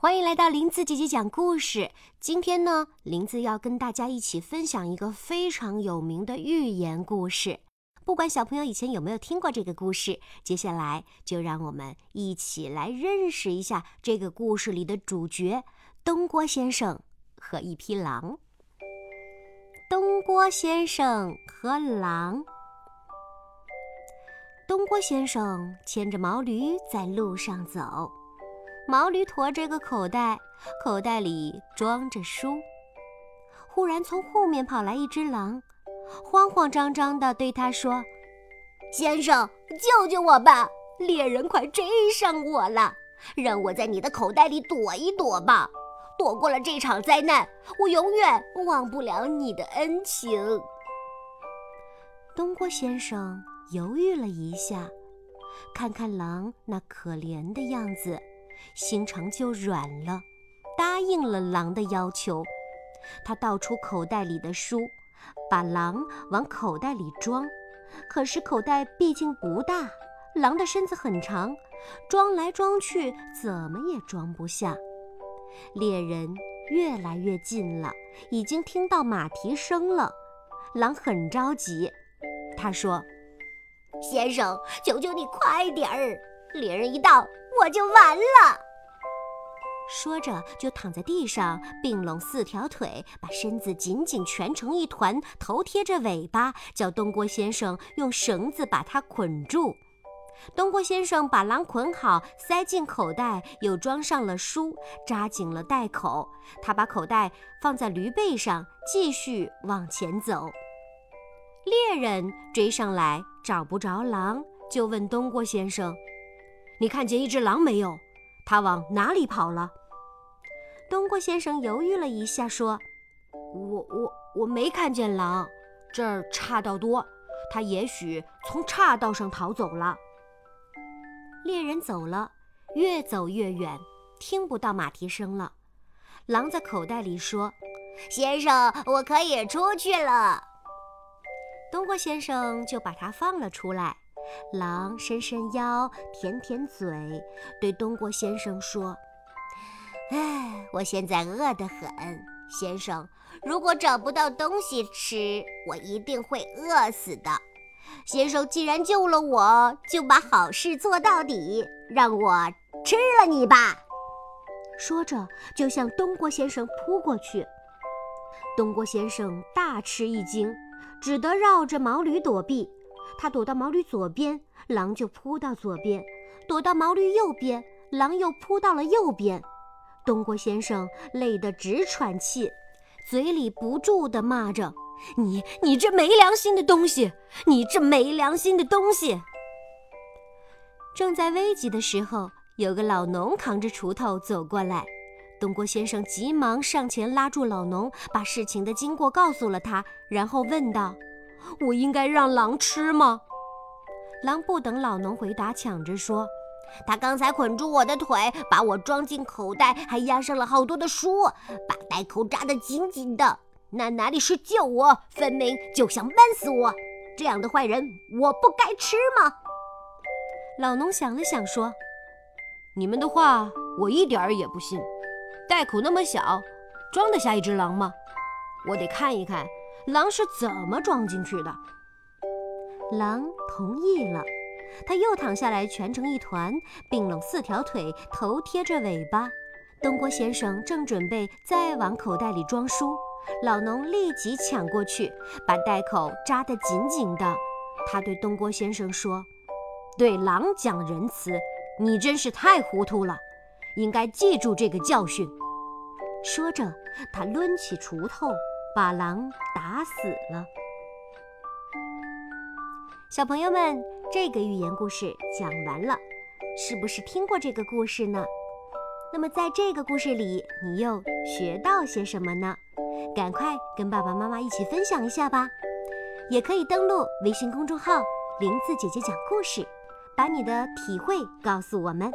欢迎来到林子姐姐讲故事。今天呢，林子要跟大家一起分享一个非常有名的寓言故事。不管小朋友以前有没有听过这个故事，接下来就让我们一起来认识一下这个故事里的主角——东郭先生和一匹狼。东郭先生和狼。东郭先生牵着毛驴在路上走。毛驴驮着个口袋，口袋里装着书。忽然从后面跑来一只狼，慌慌张张地对他说：“先生，救救我吧！猎人快追上我了，让我在你的口袋里躲一躲吧。躲过了这场灾难，我永远忘不了你的恩情。”东郭先生犹豫了一下，看看狼那可怜的样子。心肠就软了，答应了狼的要求。他倒出口袋里的书，把狼往口袋里装。可是口袋毕竟不大，狼的身子很长，装来装去怎么也装不下。猎人越来越近了，已经听到马蹄声了。狼很着急，他说：“先生，求求你快点儿！猎人一到。”我就完了。说着，就躺在地上，并拢四条腿，把身子紧紧蜷成一团，头贴着尾巴，叫东郭先生用绳子把它捆住。东郭先生把狼捆好，塞进口袋，又装上了书，扎紧了袋口。他把口袋放在驴背上，继续往前走。猎人追上来，找不着狼，就问东郭先生。你看见一只狼没有？它往哪里跑了？东郭先生犹豫了一下，说：“我我我没看见狼，这儿岔道多，它也许从岔道上逃走了。”猎人走了，越走越远，听不到马蹄声了。狼在口袋里说：“先生，我可以出去了。”东郭先生就把它放了出来。狼伸伸腰，舔舔嘴，对东郭先生说：“唉，我现在饿得很，先生，如果找不到东西吃，我一定会饿死的。先生既然救了我，就把好事做到底，让我吃了你吧。”说着，就向东郭先生扑过去。东郭先生大吃一惊，只得绕着毛驴躲避。他躲到毛驴左边，狼就扑到左边；躲到毛驴右边，狼又扑到了右边。东郭先生累得直喘气，嘴里不住地骂着：“你，你这没良心的东西！你这没良心的东西！”正在危急的时候，有个老农扛着锄头走过来，东郭先生急忙上前拉住老农，把事情的经过告诉了他，然后问道。我应该让狼吃吗？狼不等老农回答，抢着说：“他刚才捆住我的腿，把我装进口袋，还压上了好多的书，把袋口扎得紧紧的。那哪里是救我，分明就想闷死我！这样的坏人，我不该吃吗？”老农想了想，说：“你们的话我一点儿也不信。袋口那么小，装得下一只狼吗？我得看一看。”狼是怎么装进去的？狼同意了，他又躺下来蜷成一团，并拢四条腿，头贴着尾巴。东郭先生正准备再往口袋里装书，老农立即抢过去，把袋口扎得紧紧的。他对东郭先生说：“对狼讲仁慈，你真是太糊涂了，应该记住这个教训。”说着，他抡起锄头。把狼打死了。小朋友们，这个寓言故事讲完了，是不是听过这个故事呢？那么在这个故事里，你又学到些什么呢？赶快跟爸爸妈妈一起分享一下吧。也可以登录微信公众号“林子姐姐讲故事”，把你的体会告诉我们。